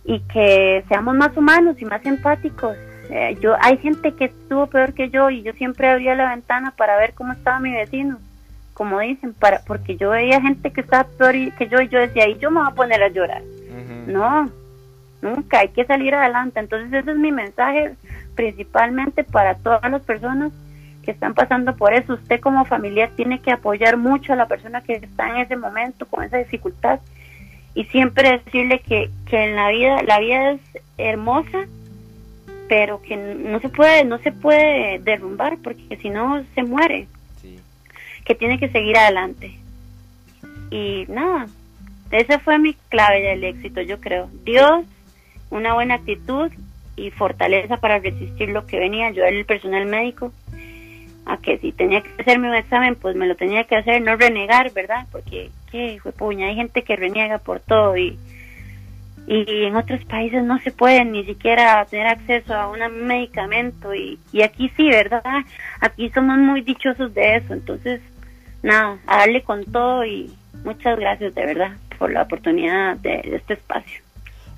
Y que seamos más humanos y más empáticos yo hay gente que estuvo peor que yo y yo siempre abría la ventana para ver cómo estaba mi vecino, como dicen, para porque yo veía gente que estaba peor que yo y yo decía, y yo me voy a poner a llorar. No, nunca, hay que salir adelante. Entonces ese es mi mensaje principalmente para todas las personas que están pasando por eso. Usted como familiar tiene que apoyar mucho a la persona que está en ese momento con esa dificultad y siempre decirle que, que en la vida, la vida es hermosa pero que no se puede no se puede derrumbar porque si no se muere que tiene que seguir adelante y nada esa fue mi clave del éxito yo creo Dios una buena actitud y fortaleza para resistir lo que venía yo era el personal médico a que si tenía que hacerme un examen pues me lo tenía que hacer no renegar verdad porque qué fue puña hay gente que reniega por todo y y en otros países no se puede ni siquiera tener acceso a un medicamento y, y aquí sí, ¿verdad? Aquí somos muy dichosos de eso, entonces nada, a darle con todo y muchas gracias de verdad por la oportunidad de este espacio.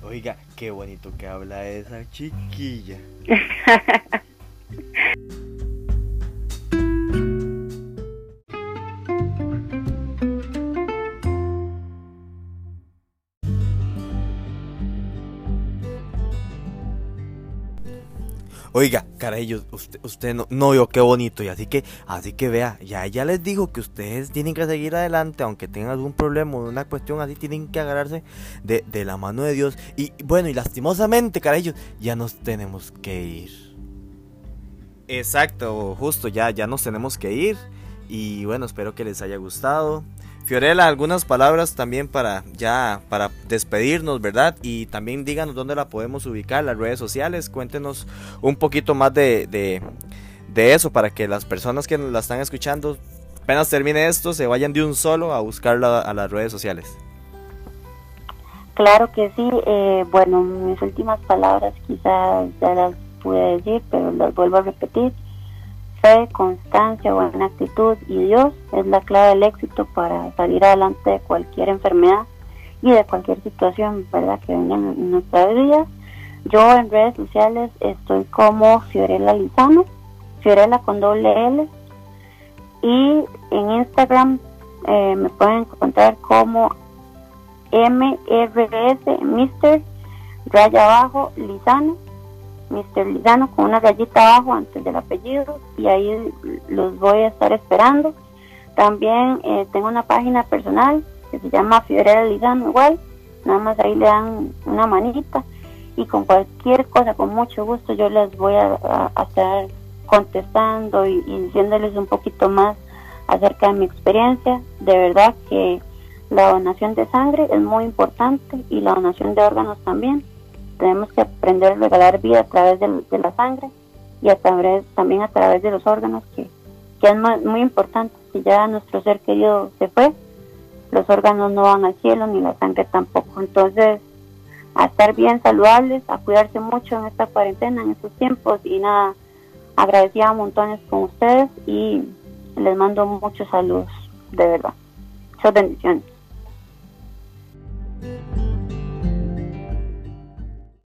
Oiga, qué bonito que habla esa chiquilla. Oiga, caray, usted, usted no, no vio qué bonito. Y así que, así que vea, ya ella les dijo que ustedes tienen que seguir adelante, aunque tengan algún problema o una cuestión así, tienen que agarrarse de, de la mano de Dios. Y bueno, y lastimosamente, caray, ya nos tenemos que ir. Exacto, justo, ya, ya nos tenemos que ir. Y bueno, espero que les haya gustado. Fiorella, algunas palabras también para ya para despedirnos, ¿verdad? Y también díganos dónde la podemos ubicar, las redes sociales, cuéntenos un poquito más de, de, eso para que las personas que la están escuchando, apenas termine esto, se vayan de un solo a buscarla a las redes sociales. Claro que sí, eh, bueno, mis últimas palabras quizás ya las pude decir, pero las vuelvo a repetir fe, constancia, buena actitud y Dios es la clave del éxito para salir adelante de cualquier enfermedad y de cualquier situación, ¿verdad? Que venga en nuestra vida. Yo en redes sociales estoy como Fiorella Lizano, Fiorella con doble L. Y en Instagram eh, me pueden encontrar como MRS, Mr. Raya abajo, Lizano. Mr. Lizano con una rayita abajo antes del apellido y ahí los voy a estar esperando. También eh, tengo una página personal que se llama Fiorella Lizano igual, nada más ahí le dan una manita y con cualquier cosa, con mucho gusto yo les voy a, estar contestando y diciéndoles un poquito más acerca de mi experiencia. De verdad que la donación de sangre es muy importante y la donación de órganos también. Tenemos que aprender a regalar vida a través de, la sangre y a través, también a través de los órganos, que, que es muy, muy importante. Si ya nuestro ser querido se fue, los órganos no van al cielo ni la sangre tampoco. Entonces, a estar bien saludables, a cuidarse mucho en esta cuarentena, en estos tiempos y nada, agradecida montones con ustedes y les mando muchos saludos, de verdad. Muchas bendiciones.